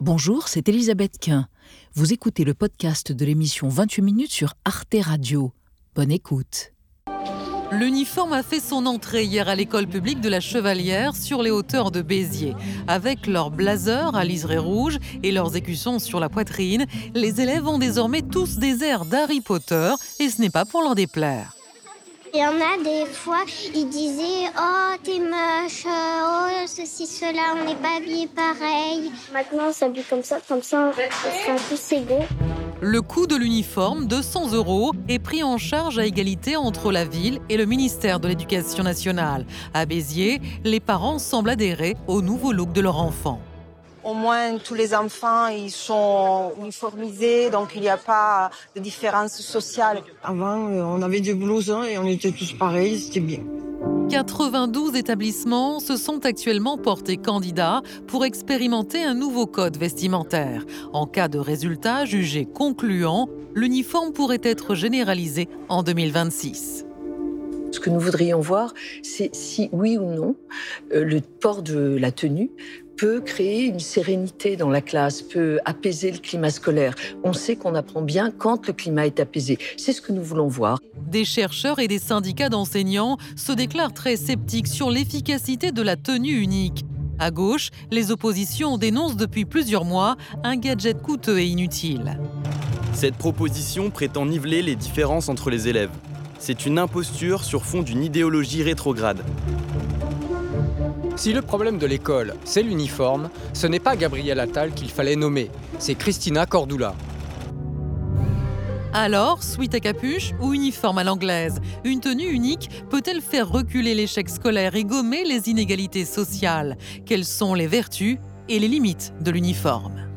Bonjour, c'est Elisabeth Quint. Vous écoutez le podcast de l'émission 28 minutes sur Arte Radio. Bonne écoute. L'uniforme a fait son entrée hier à l'école publique de la Chevalière sur les hauteurs de Béziers. Avec leur blazer à liseré rouge et leurs écussons sur la poitrine, les élèves ont désormais tous des airs d'Harry Potter et ce n'est pas pour leur déplaire. Il y en a des fois, ils disaient Oh, t'es moche, oh, ceci, cela, on n'est pas habillés pareil. Maintenant, on s'habille comme ça, comme ça, on sera tous égaux. Le coût de l'uniforme, 200 euros, est pris en charge à égalité entre la ville et le ministère de l'Éducation nationale. À Béziers, les parents semblent adhérer au nouveau look de leur enfant. Au moins, tous les enfants, ils sont uniformisés, donc il n'y a pas de différence sociale. Avant, euh, on avait des blousons et on était tous pareils, c'était bien. 92 établissements se sont actuellement portés candidats pour expérimenter un nouveau code vestimentaire. En cas de résultat jugé concluant, l'uniforme pourrait être généralisé en 2026. Ce que nous voudrions voir, c'est si oui ou non euh, le port de la tenue peut créer une sérénité dans la classe, peut apaiser le climat scolaire. On sait qu'on apprend bien quand le climat est apaisé. C'est ce que nous voulons voir. Des chercheurs et des syndicats d'enseignants se déclarent très sceptiques sur l'efficacité de la tenue unique. À gauche, les oppositions dénoncent depuis plusieurs mois un gadget coûteux et inutile. Cette proposition prétend niveler les différences entre les élèves. C'est une imposture sur fond d'une idéologie rétrograde. Si le problème de l'école, c'est l'uniforme, ce n'est pas Gabriel Attal qu'il fallait nommer, c'est Christina Cordula. Alors, suite à capuche ou uniforme à l'anglaise Une tenue unique peut-elle faire reculer l'échec scolaire et gommer les inégalités sociales? Quelles sont les vertus et les limites de l'uniforme?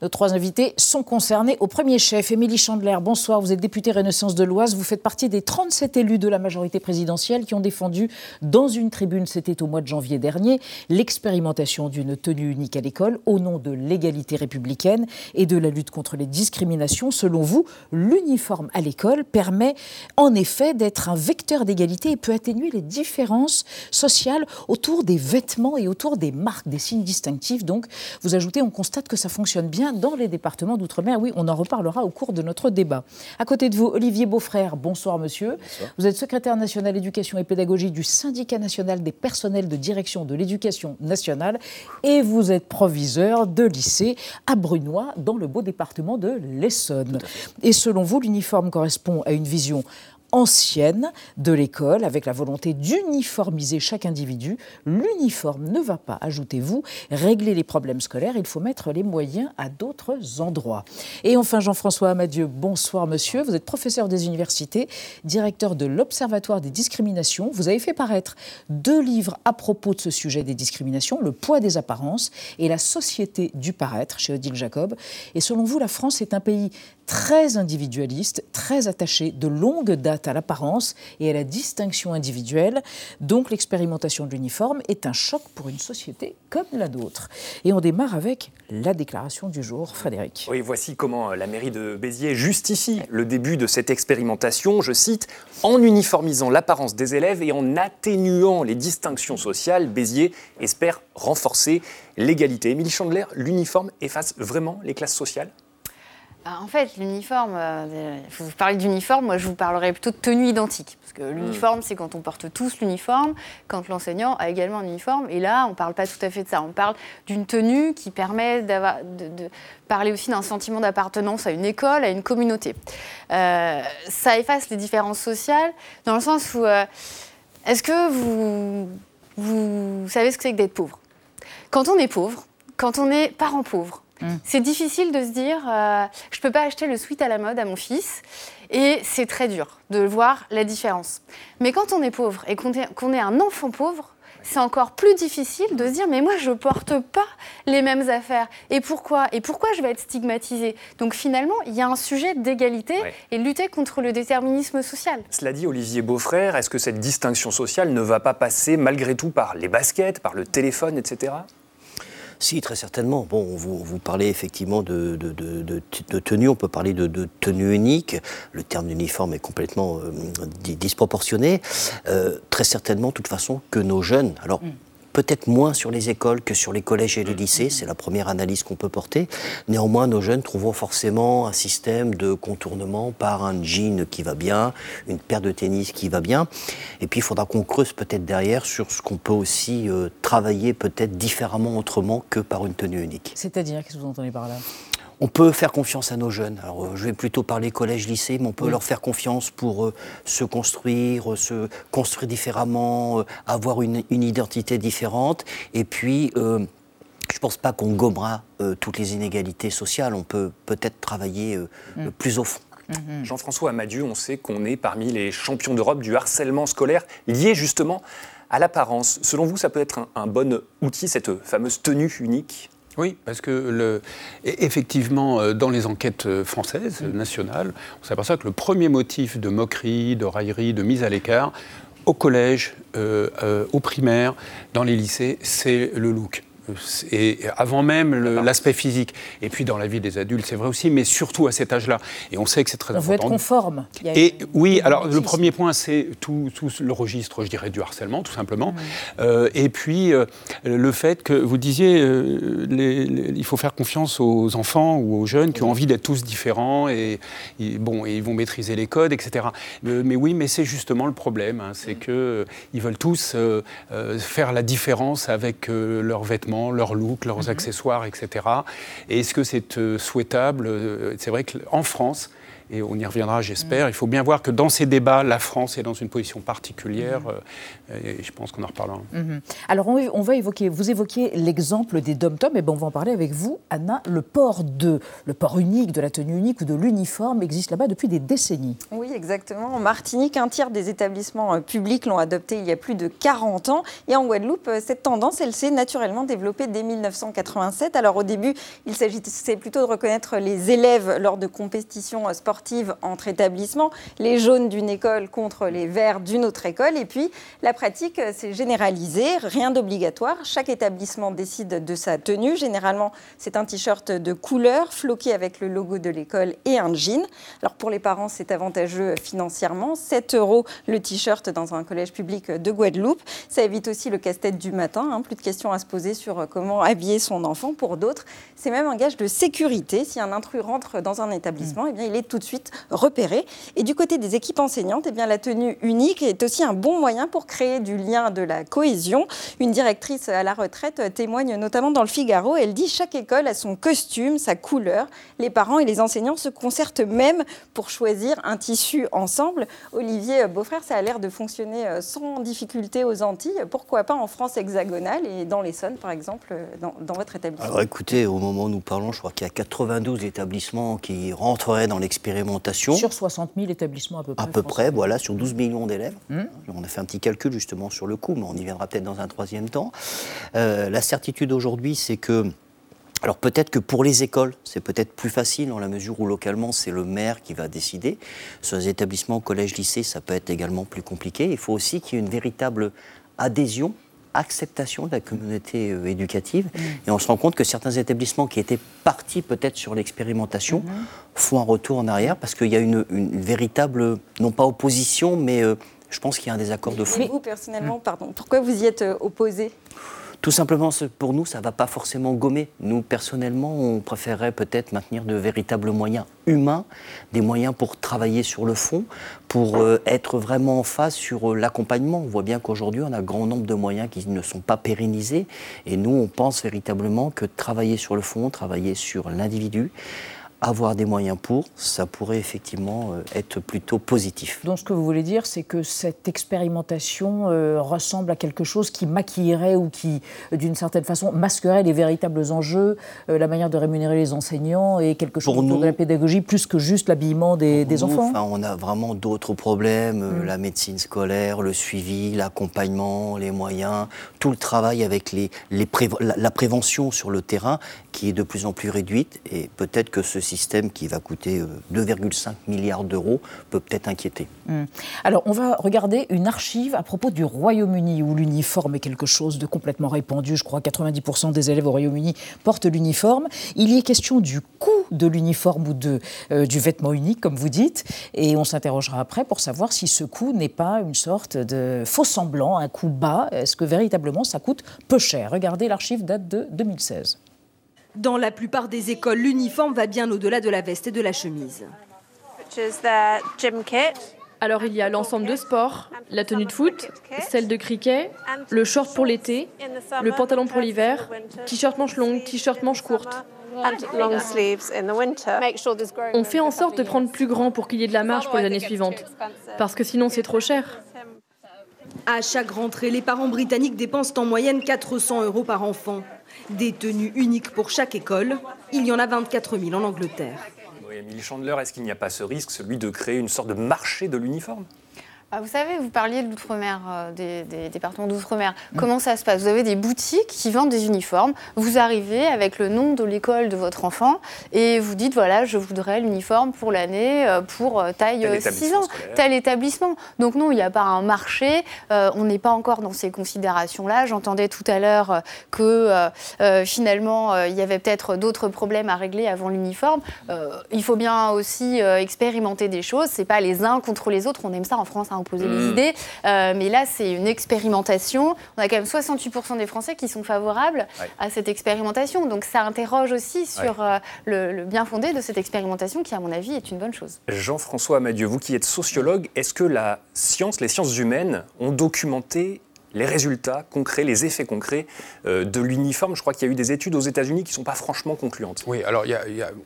Nos trois invités sont concernés. Au premier chef, Émilie Chandler, bonsoir. Vous êtes députée Renaissance de l'Oise. Vous faites partie des 37 élus de la majorité présidentielle qui ont défendu dans une tribune, c'était au mois de janvier dernier, l'expérimentation d'une tenue unique à l'école au nom de l'égalité républicaine et de la lutte contre les discriminations. Selon vous, l'uniforme à l'école permet en effet d'être un vecteur d'égalité et peut atténuer les différences sociales autour des vêtements et autour des marques, des signes distinctifs. Donc, vous ajoutez, on constate que ça fonctionne bien dans les départements d'outre-mer. Oui, on en reparlera au cours de notre débat. À côté de vous, Olivier Beaufrère, bonsoir monsieur. Vous êtes secrétaire national éducation et pédagogie du syndicat national des personnels de direction de l'éducation nationale et vous êtes proviseur de lycée à Brunois dans le beau département de l'Essonne. Et selon vous, l'uniforme correspond à une vision ancienne de l'école, avec la volonté d'uniformiser chaque individu. L'uniforme ne va pas, ajoutez-vous, régler les problèmes scolaires, il faut mettre les moyens à d'autres endroits. Et enfin, Jean-François Amadieu, bonsoir monsieur, vous êtes professeur des universités, directeur de l'Observatoire des discriminations. Vous avez fait paraître deux livres à propos de ce sujet des discriminations, Le poids des apparences et La société du paraître chez Odile Jacob. Et selon vous, la France est un pays très individualiste, très attaché de longue date à l'apparence et à la distinction individuelle. Donc l'expérimentation de l'uniforme est un choc pour une société comme la nôtre. Et on démarre avec la déclaration du jour. Frédéric. Oui, voici comment la mairie de Béziers justifie le début de cette expérimentation, je cite, en uniformisant l'apparence des élèves et en atténuant les distinctions sociales, Béziers espère renforcer l'égalité. Émilie Chandler, l'uniforme efface vraiment les classes sociales? Bah, en fait, l'uniforme, euh, vous parlez d'uniforme, moi je vous parlerai plutôt de tenue identique. Parce que l'uniforme, c'est quand on porte tous l'uniforme, quand l'enseignant a également un uniforme. Et là, on ne parle pas tout à fait de ça. On parle d'une tenue qui permet de, parler aussi d'un sentiment d'appartenance à une école, à une communauté. Euh, ça efface les différences sociales dans le sens où. Euh, est-ce que vous, vous savez ce que c'est que d'être pauvre? Quand on est pauvre, quand on est parent pauvre, Mm. C'est difficile de se dire, euh, je ne peux pas acheter le sweat à la mode à mon fils. Et c'est très dur de voir la différence. Mais quand on est pauvre et qu'on est, un enfant pauvre, c'est encore plus difficile de se dire mais moi je porte pas les mêmes affaires et pourquoi? Et pourquoi je vais être stigmatisée? Donc finalement il y a un sujet d'égalité et lutter contre le déterminisme social. Cela dit Olivier Beaufrère est-ce que cette distinction sociale ne va pas passer malgré tout par les baskets par le téléphone etc si, très certainement. Bon, vous, parlez effectivement de, de, tenue, on peut parler de, tenue unique. Le terme d'uniforme est complètement euh, disproportionné. Euh, très certainement, de toute façon, que nos jeunes, alors mm. Peut-être moins sur les écoles que sur les collèges et les lycées, c'est la première analyse qu'on peut porter. Néanmoins, nos jeunes trouveront forcément un système de contournement par un jean qui va bien, une paire de tennis qui va bien. Et puis, il faudra qu'on creuse peut-être derrière sur ce qu'on peut aussi euh, travailler peut-être différemment, autrement que par une tenue unique. C'est-à-dire, qu'est-ce que vous entendez par là? On peut faire confiance à nos jeunes. Alors, euh, je vais plutôt parler collège-lycée, mais on peut leur faire confiance pour euh, se construire, se construire différemment, avoir une, identité différente. Et puis, je ne pense pas qu'on gommera toutes les inégalités sociales. On peut peut-être travailler mm. plus au fond. Mhm. Jean-François Amadieu, on sait qu'on est parmi les champions d'Europe du harcèlement scolaire lié justement à l'apparence. Selon vous, ça peut être un, bon outil, cette fameuse tenue unique? Oui, parce que le, effectivement, euh, dans les enquêtes euh, françaises, mhm. nationales, on s'aperçoit que le premier motif de moquerie, de raillerie, de mise à l'écart, au collège, euh, au primaire, dans les lycées, c'est le look et avant même l'aspect physique. Et puis dans la vie des adultes, c'est vrai aussi, mais surtout à cet âge-là. Et on sait que c'est très on important. On veut être conforme. Et oui, alors le premier point, c'est tout, tout, le registre, je dirais, du harcèlement, tout simplement. Euh, et puis euh, le fait que vous disiez, euh, il faut faire confiance aux enfants ou aux jeunes qui ont envie d'être tous différents et, bon, et ils vont maîtriser les codes, etc. mais oui, mais c'est justement le problème, hein, c'est que ils veulent tous faire la différence avec leurs vêtements leur look, leurs mhm. accessoires, etc. Et est-ce que c'est euh, souhaitable euh, C'est vrai qu'en France, et on y reviendra, j'espère. Il faut bien voir que dans ces débats, la France est dans une position particulière, mm. euh, et je pense qu'on en reparlera. Mm-hmm. Alors, on, va évoquer, vous évoquiez l'exemple des dom-toms, et ben on va en parler avec vous, Anna. Le port, de, le port unique, de la tenue unique ou de l'uniforme existe là-bas depuis des décennies. Oui, exactement. En Martinique, un tiers des établissements euh, publics l'ont adopté il y a plus de 40 ans, et en Guadeloupe, euh, cette tendance, elle s'est naturellement développée dès 1987. Alors, au début, il s'agissait plutôt de reconnaître les élèves lors de compétitions sportives entre établissements, les jaunes d'une école contre les verts d'une autre école. Et puis, la pratique s'est généralisée, rien d'obligatoire. Chaque établissement décide de sa tenue. Généralement, c'est un t-shirt de couleur, floqué avec le logo de l'école et un jean. Alors, pour les parents, c'est avantageux financièrement. 7 euros le t-shirt dans un collège public de Guadeloupe. Ça évite aussi le casse-tête du matin. Hein. Plus de questions à se poser sur comment habiller son enfant. Pour d'autres, c'est même un gage de sécurité. Si un intrus rentre dans un établissement, eh bien, il est tout de suite repéré. Et du côté des équipes enseignantes, eh bien, la tenue unique est aussi un bon moyen pour créer du lien, de la cohésion. Une directrice à la retraite témoigne notamment dans le Figaro. Elle dit chaque école a son costume, sa couleur. Les parents et les enseignants se concertent même pour choisir un tissu ensemble. Olivier Beaufrère, ça a l'air de fonctionner euh, sans difficulté aux Antilles. Pourquoi pas en France hexagonale et dans l'Essonne, par exemple, euh, dans, dans, votre établissement? Alors écoutez, au moment où nous parlons, je crois qu'il y a 92 établissements qui rentreraient dans sur 60 000 établissements à peu près. À peu près, voilà, sur 12 millions d'élèves. Hmm. On a fait un petit calcul justement sur le coût, mais on y viendra peut-être dans un troisième temps. Euh, la certitude aujourd'hui, c'est que alors peut-être que pour les écoles, c'est peut-être plus facile dans la mesure où localement c'est le maire qui va décider. Sur les établissements, collèges, lycées, ça peut être également plus compliqué. Il faut aussi qu'il y ait une véritable adhésion acceptation de la communauté euh, éducative. Mm. Et on se rend compte que certains établissements qui étaient partis peut-être sur l'expérimentation mm-hmm. font un retour en arrière parce qu'il y a une, véritable, non pas opposition, mais euh, je pense qu'il y a un désaccord de fond. Mais vous, personnellement, pardon, pourquoi vous y êtes euh, opposé tout simplement, pour nous, ça ne va pas forcément gommer. Nous, personnellement, on préférerait peut-être maintenir de véritables moyens humains, des moyens pour travailler sur le fond, pour euh, être vraiment en phase sur euh, l'accompagnement. On voit bien qu'aujourd'hui, on a un grand nombre de moyens qui ne sont pas pérennisés. Et nous, on pense véritablement que travailler sur le fond, travailler sur l'individu, avoir des moyens pour, ça pourrait effectivement euh, être plutôt positif. Donc ce que vous voulez dire, c'est que cette expérimentation euh, ressemble à quelque chose qui maquillerait ou qui, d'une certaine façon, masquerait les véritables enjeux, euh, la manière de rémunérer les enseignants et quelque chose de la pédagogie, plus que juste l'habillement des, enfants enfin, On a vraiment d'autres problèmes, mm. la médecine scolaire, le suivi, l'accompagnement, les moyens, tout le travail avec les, les la, la prévention sur le terrain qui est de plus en plus réduite et peut-être que ceci système qui va coûter 2,5 milliards d'euros peut peut-être inquiéter. Hmm. Alors, on va regarder une archive à propos du Royaume-Uni, où l'uniforme est quelque chose de complètement répandu. Je crois que 90% des élèves au Royaume-Uni portent l'uniforme. Il y est question du coût de l'uniforme ou de, du vêtement unique, comme vous dites, et on s'interrogera après pour savoir si ce coût n'est pas une sorte de faux semblant, un coût bas. Est-ce que véritablement ça coûte peu cher? Regardez, l'archive date de 2016. Dans la plupart des écoles, l'uniforme va bien au-delà de la veste et de la chemise. Alors il y a l'ensemble de sport, la tenue de foot, celle de cricket, le short pour l'été, le pantalon pour l'hiver, t-shirt manche longue, t-shirt manche courte. On fait en sorte de prendre plus grand pour qu'il y ait de la marge pour les années suivantes, parce que sinon c'est trop cher. À chaque rentrée, les parents britanniques dépensent en moyenne 400 euros par enfant. Des tenues uniques pour chaque école. Il y en a 24 000 en Angleterre. Oui, Chandler, est-ce qu'il n'y a pas ce risque, celui de créer une sorte de marché de l'uniforme? Ah, vous savez, vous parliez de l'outre-mer, euh, des, départements d'outre-mer. Mm. Comment ça se passe? Vous avez des boutiques qui vendent des uniformes. Vous arrivez avec le nom de l'école de votre enfant et vous dites voilà, je voudrais l'uniforme pour l'année euh, pour euh, taille 6 ans, tel établissement. Donc non, il n'y a pas un marché. on n'est pas encore dans ces considérations-là. J'entendais tout à l'heure que finalement il y avait peut-être d'autres problèmes à régler avant l'uniforme. il faut bien aussi expérimenter des choses. C'est pas les uns contre les autres. On aime ça en France. Hein, poser les mm. idées. Euh, mais là, c'est une expérimentation. On a quand même 68% des Français qui sont favorables à cette expérimentation. Donc ça interroge aussi sur euh, le, bien fondé de cette expérimentation qui, à mon avis, est une bonne chose. Jean-François Amadieu, vous qui êtes sociologue, est-ce que la science, les sciences humaines ont documenté les résultats concrets, les effets concrets euh, de l'uniforme. Je crois qu'il y a eu des études aux États-Unis qui ne sont pas franchement concluantes. Oui, alors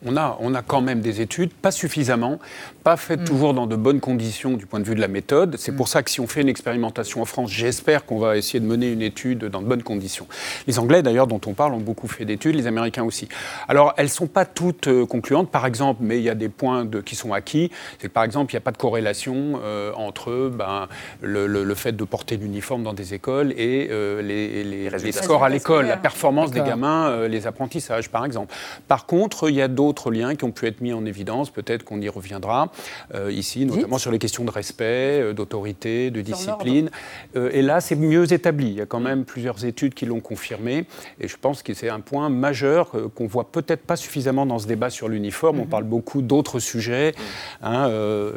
on, a, on a quand même des études, pas suffisamment, pas faites mm. toujours dans de bonnes conditions du point de vue de la méthode. C'est mm. pour ça que si on fait une expérimentation en France, j'espère qu'on va essayer de mener une étude dans de bonnes conditions. Les Anglais, d'ailleurs, dont on parle, ont beaucoup fait d'études, les Américains aussi. Alors, elles ne sont pas toutes euh, concluantes, par exemple, mais il y a des points de, qui sont acquis. C'est que, par exemple, il n'y a pas de corrélation euh, entre ben, le, le fait de porter l'uniforme dans des écoles et euh, les, les, scores à l'école, la performance des gamins, euh, les apprentissages par exemple. Par contre, il y a d'autres liens qui ont pu être mis en évidence, peut-être qu'on y reviendra euh, ici, notamment sur les questions de respect, d'autorité, de discipline. et là, c'est mieux établi. Il y a quand même plusieurs études qui l'ont confirmé. Et je pense que c'est un point majeur qu'on voit peut-être pas suffisamment dans ce débat sur l'uniforme. On mhm. parle beaucoup d'autres sujets, hein,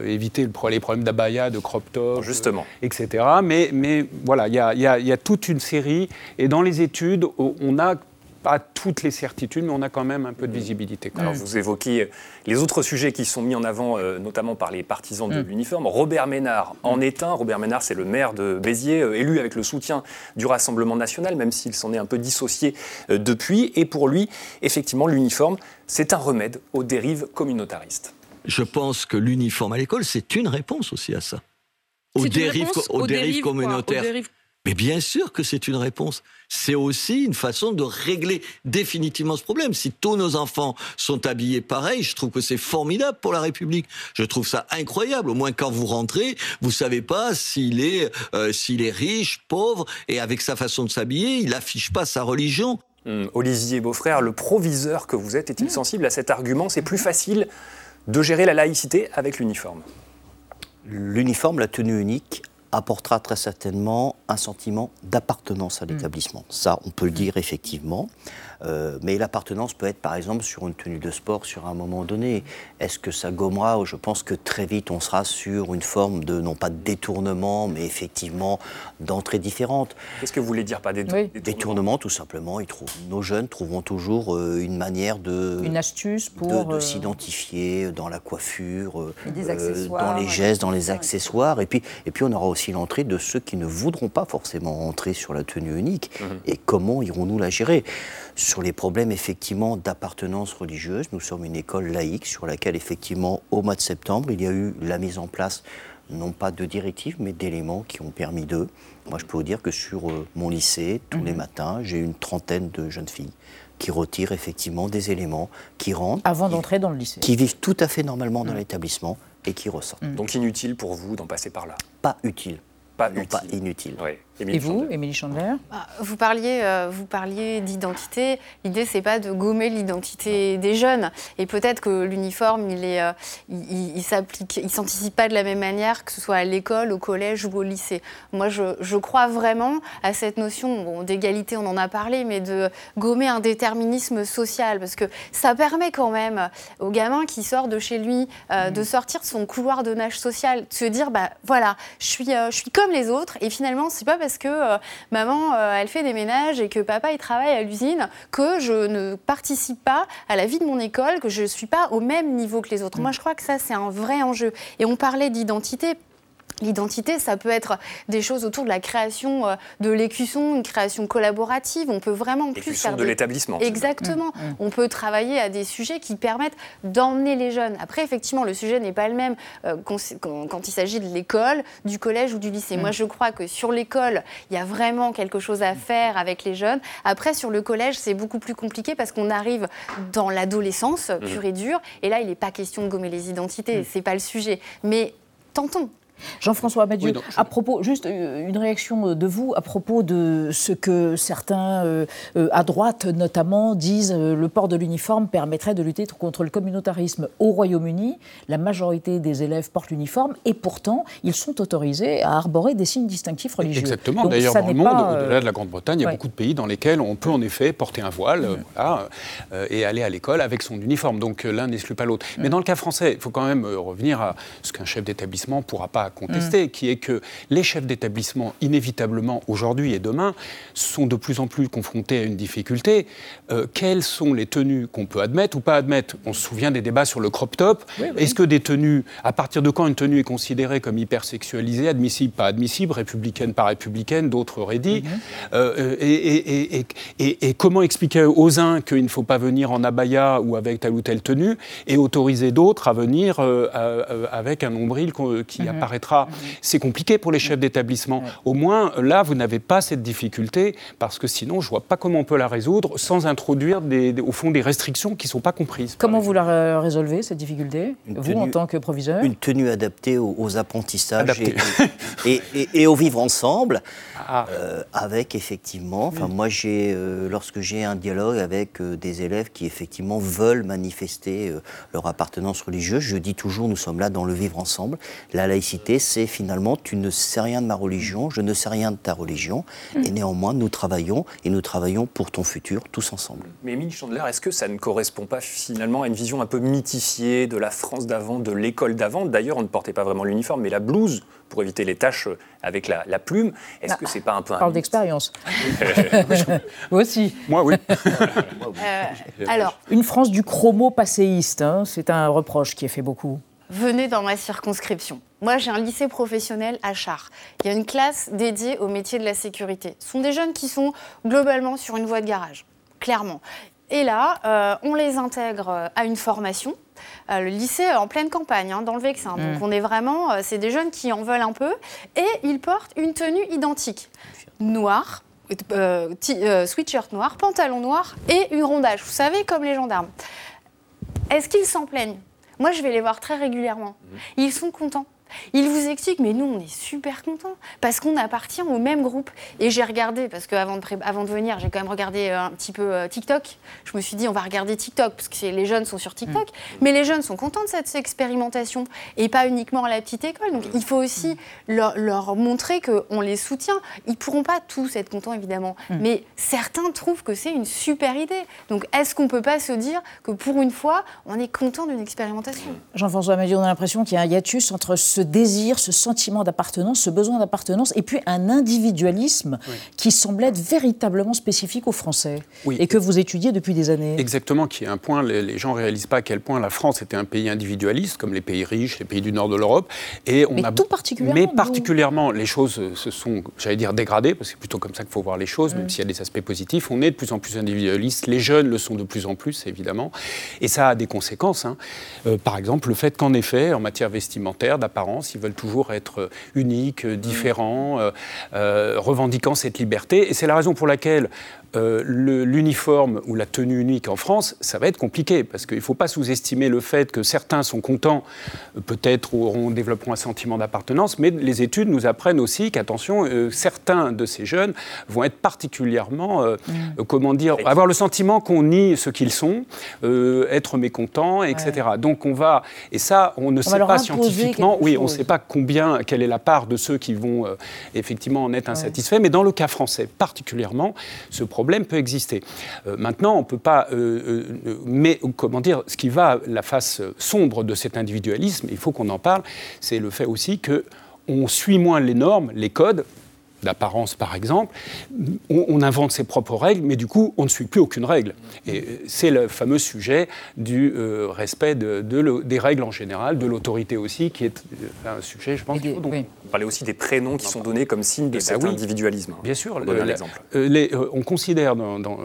éviter les problèmes d'abaya, de crop top, Justement. etc. Mais, mais voilà, il y a il y, a, toute une série. Et dans les études, on n'a pas toutes les certitudes, mais on a quand même un peu de visibilité. Alors vous évoquez les autres sujets qui sont mis en avant, euh, notamment par les partisans de mm. l'uniforme. Robert Ménard en mm. est un. Robert Ménard, c'est le maire de Béziers, euh, élu avec le soutien du Rassemblement national, même s'il s'en est un peu dissocié euh, depuis. Et pour lui, effectivement, l'uniforme, c'est un remède aux dérives communautaristes. Je pense que l'uniforme à l'école, c'est une réponse aussi à ça. Aux dérives, aux, dérives, communautaires. Mais bien sûr que c'est une réponse. C'est aussi une façon de régler définitivement ce problème. Si tous nos enfants sont habillés pareil, je trouve que c'est formidable pour la République. Je trouve ça incroyable. Au moins quand vous rentrez, vous savez pas s'il est euh, s'il est riche, pauvre, et avec sa façon de s'habiller, il affiche pas sa religion. Hum, Olivier Beaufrère, le proviseur que vous êtes, est-il sensible à cet argument? C'est plus facile de gérer la laïcité avec l'uniforme. L'uniforme, la tenue unique, apportera très certainement un sentiment d'appartenance à mm. l'établissement. Ça, on peut le dire effectivement. Euh, mais l'appartenance peut être par exemple sur une tenue de sport sur un moment donné. Est-ce que ça gommera Je pense que très vite on sera sur une forme de, non pas de détournement, mais effectivement d'entrée différente. Qu'est-ce que vous voulez dire par détournement? Détournement, tout simplement. Ils trouvent, nos jeunes trouveront toujours euh, une manière de. Une astuce pour. De, euh, s'identifier dans la coiffure, dans les gestes, dans les accessoires. Et puis, et puis on aura aussi l'entrée de ceux qui ne voudront pas forcément entrer sur la tenue unique. Mhm. Et comment irons-nous la gérer? Sur les problèmes effectivement d'appartenance religieuse. Nous sommes une école laïque sur laquelle effectivement au mois de septembre il y a eu la mise en place non pas de directives mais d'éléments qui ont permis d'eux. Moi je peux vous dire que sur euh, mon lycée, tous les mhm. matins, j'ai une trentaine de jeunes filles qui retirent effectivement des éléments, qui rentrent. Avant d'entrer dans le lycée. Qui vivent tout à fait normalement dans mhm. l'établissement et qui ressortent. Donc inutile pour vous d'en passer par là? Pas utile. Pas, pas inutile. Oui. Et vous, Émilie Chandler? Bah, Vous parliez, euh, vous parliez d'identité. L'idée, c'est pas de gommer l'identité des jeunes. Et peut-être que l'uniforme, il est, euh, il, s'applique, il s'anticipe pas de la même manière que ce soit à l'école, au collège ou au lycée. Moi, je, je crois vraiment à cette notion bon, d'égalité. On en a parlé, mais de gommer un déterminisme social, parce que ça permet quand même au gamin qui sort de chez lui euh, de mmh. sortir de son couloir de nage social, de se dire, bah voilà, je suis, je suis comme les autres. Et finalement, c'est pas parce que euh, maman, euh, elle fait des ménages et que papa, il travaille à l'usine, que je ne participe pas à la vie de mon école, que je ne suis pas au même niveau que les autres. Moi, je crois que ça, c'est un vrai enjeu. Et on parlait d'identité L'identité, ça peut être des choses autour de la création euh, de l'écusson, une création collaborative. On peut vraiment plus faire de l'établissement. Exactement. Mmh, mmh. On peut travailler à des sujets qui permettent d'emmener les jeunes. Après, effectivement, le sujet n'est pas le même euh, quand, il s'agit de l'école, du collège ou du lycée. Mmh. Moi, je crois que sur l'école, il y a vraiment quelque chose à faire avec les jeunes. Après, sur le collège, c'est beaucoup plus compliqué parce qu'on arrive dans l'adolescence pure et dure. Et là, il n'est pas question de gommer les identités. C'est pas le sujet. Mais tentons. Jean-François Abadieu, à propos, juste euh, une réaction de vous à propos de ce que certains euh, euh, à droite notamment disent le port de l'uniforme permettrait de lutter contre le communautarisme. Au Royaume-Uni, la majorité des élèves portent l'uniforme et pourtant ils sont autorisés à arborer des signes distinctifs religieux. Exactement. D'ailleurs, dans le monde, au-delà de la Grande-Bretagne, il y a beaucoup de pays dans lesquels on peut en effet porter un voile et aller à l'école avec son uniforme. Donc l'un n'exclut pas l'autre. Mais dans le cas français, il faut quand même revenir à ce qu'un chef d'établissement ne pourra pas contester, mm. qui est que les chefs d'établissement, inévitablement, aujourd'hui et demain, sont de plus en plus confrontés à une difficulté. Euh, quelles sont les tenues qu'on peut admettre ou pas admettre? On se souvient des débats sur le crop top. Est-ce que des tenues, à partir de quand une tenue est considérée comme hypersexualisée, admissible, pas admissible, républicaine, pas républicaine, d'autres auraient dit mm-hmm. euh, et, et, comment expliquer aux uns qu'il ne faut pas venir en abaya ou avec telle ou telle tenue et autoriser d'autres à venir euh, avec un nombril qui mm-hmm. apparaît c'est compliqué pour les chefs d'établissement. Au moins, là, vous n'avez pas cette difficulté, parce que sinon, je ne vois pas comment on peut la résoudre sans introduire, au fond, des restrictions qui ne sont pas comprises. Comment vous la résolvez, cette difficulté, vous, en tant que proviseur? Une tenue adaptée aux, apprentissages Et, au vivre ensemble, ah. euh, avec effectivement, enfin moi j'ai, euh, lorsque j'ai un dialogue avec euh, des élèves qui effectivement veulent manifester leur appartenance religieuse, je dis toujours, nous sommes là dans le vivre ensemble. La laïcité, c'est finalement tu ne sais rien de ma religion, je ne sais rien de ta religion, mm. et néanmoins nous travaillons et nous travaillons pour ton futur tous ensemble. Mais Émile Chandler, est-ce que ça ne correspond pas finalement à une vision un peu mythifiée de la France d'avant, de l'école d'avant? D'ailleurs, on ne portait pas vraiment l'uniforme, mais la blouse pour éviter les tâches avec la, plume. Est-ce que c'est pas un peu un parle d'expérience. Moi aussi. Moi, oui. Euh, alors, une France du chromo passéiste, hein, c'est un reproche qui est fait beaucoup venez dans ma circonscription. Moi, j'ai un lycée professionnel à Char. Il y a une classe dédiée au métier de la sécurité. Ce sont des jeunes qui sont globalement sur une voie de garage, clairement. Et là, euh, on les intègre à une formation. Euh, le lycée en pleine campagne, hein, dans le Vexin. Donc, mmh. on est vraiment, euh, c'est des jeunes qui en veulent un peu. Et ils portent une tenue identique, noire, sweatshirt noir, pantalon noir et une rondage. Vous savez, comme les gendarmes. Est-ce qu'ils s'en plaignent? Moi, je vais les voir très régulièrement. Mhm. Ils sont contents. Ils vous expliquent, mais nous, on est super contents parce qu'on appartient au même groupe. Et j'ai regardé, parce qu'avant de, avant de venir, j'ai quand même regardé euh, un petit peu euh, TikTok. Je me suis dit, on va regarder TikTok parce que les jeunes sont sur TikTok. Mm. Mais les jeunes sont contents de cette expérimentation et pas uniquement à la petite école. Donc il faut aussi mm. leur, montrer qu'on les soutient. Ils pourront pas tous être contents, évidemment. Mm. Mais certains trouvent que c'est une super idée. Donc est-ce qu'on peut pas se dire que pour une fois, on est content d'une expérimentation? Jean-François Amadi, on a l'impression qu'il y a un hiatus entre ce désir, ce sentiment d'appartenance, ce besoin d'appartenance, et puis un individualisme qui semble être véritablement spécifique aux Français et que vous étudiez depuis des années. Exactement, qui est un point, les, gens ne réalisent pas à quel point la France était un pays individualiste, comme les pays riches, les pays du nord de l'Europe. Et on mais a, tout particulièrement. Mais particulièrement, les choses se sont, j'allais dire, dégradées, parce que c'est plutôt comme ça qu'il faut voir les choses, même s'il y a des aspects positifs. On est de plus en plus individualiste, les jeunes le sont de plus en plus, évidemment. Et ça a des conséquences. Hein. Euh, par exemple, le fait qu'en effet, en matière vestimentaire, d'apparence, ils veulent toujours être uniques, différents, euh, euh, revendiquant cette liberté. Et c'est la raison pour laquelle euh, l'uniforme ou la tenue unique en France, ça va être compliqué parce qu'il ne faut pas sous-estimer le fait que certains sont contents, euh, peut-être auront développeront un sentiment d'appartenance, mais les études nous apprennent aussi qu'attention, euh, certains de ces jeunes vont être particulièrement, mm. comment dire, avoir le sentiment qu'on nie ce qu'ils sont, être mécontents, etc. Donc on va, et ça, on ne sait pas scientifiquement, oui, on ne sait pas combien, quelle est la part de ceux qui vont effectivement en être insatisfaits, mais dans le cas français particulièrement, ce problème peut exister. Euh, maintenant, on ne peut pas. Euh, euh, mais comment dire, ce qui va, la face sombre de cet individualisme, il faut qu'on en parle, c'est le fait aussi que on suit moins les normes, les codes, d'apparence par exemple, on, invente ses propres règles, mais du coup, on ne suit plus aucune règle. Et c'est le fameux sujet du euh, respect de, des règles en général, de l'autorité aussi, qui est euh, un sujet, je pense, faut donc... On parlait aussi des prénoms qui sont donnés comme signe de eh ben cet individualisme. Bien sûr. Euh, on considère dans, dans,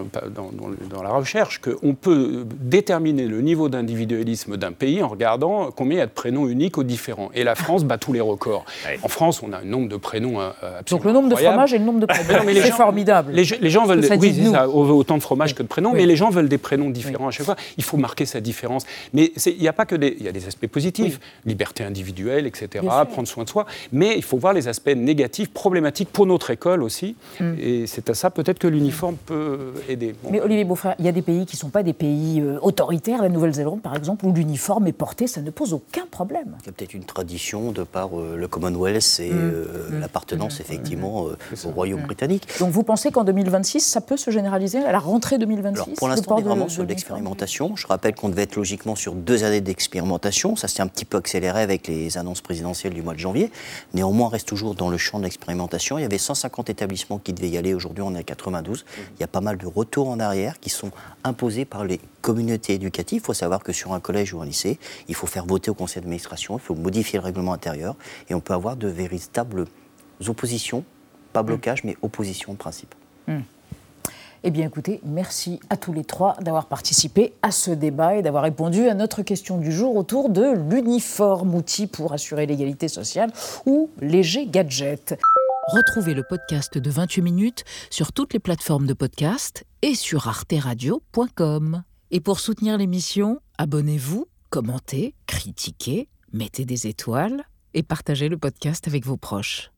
dans, la recherche qu'on peut déterminer le niveau d'individualisme d'un pays en regardant combien il y a de prénoms uniques aux différents. Et la France bat tous les records. En France, on a un nombre de prénoms absolument nombre de fromages et le nombre de prénoms. C'est formidable. Les, gens veulent, oui, ça, autant de fromages que de prénoms, mais les gens veulent des prénoms différents à chaque fois. Il faut marquer sa différence. Mais il n'y a pas que des, il y a des aspects positifs, liberté individuelle, etc., prendre soin de soi, mais il faut voir les aspects négatifs, problématiques pour notre école aussi. Mm. Et c'est à ça peut-être que l'uniforme peut aider. Mais Olivier Beaufrère, il y a des pays qui ne sont pas des pays euh, autoritaires, la Nouvelle-Zélande par exemple, où l'uniforme est porté, ça ne pose aucun problème. Il y a peut-être une tradition de par euh, le Commonwealth et mm. Euh, mm. l'appartenance effectivement euh, au Royaume britannique. Donc vous pensez qu'en 2026, ça peut se généraliser à la rentrée 2026 Pour l'instant, on est vraiment sur l'expérimentation. Je rappelle qu'on devait être logiquement sur deux années d'expérimentation. Ça s'est un petit peu accéléré avec les annonces présidentielles du mois de janvier. Néanmoins, on reste toujours dans le champ de l'expérimentation. Il y avait 150 établissements qui devaient y aller. Aujourd'hui, on est à 92. Il y a pas mal de retours en arrière qui sont imposés par les communautés éducatives. Il faut savoir que sur un collège ou un lycée, il faut faire voter au conseil d'administration, il faut modifier le règlement intérieur et on peut avoir de véritables oppositions pas blocage, mais opposition de principe. Hmm. Eh bien, écoutez, merci à tous les trois d'avoir participé à ce débat et d'avoir répondu à notre question du jour autour de l'uniforme, outil pour assurer l'égalité sociale ou léger gadget. Retrouvez le podcast de 28 minutes sur toutes les plateformes de podcast et sur arteradio.com. Et pour soutenir l'émission, abonnez-vous, commentez, critiquez, mettez des étoiles et partagez le podcast avec vos proches.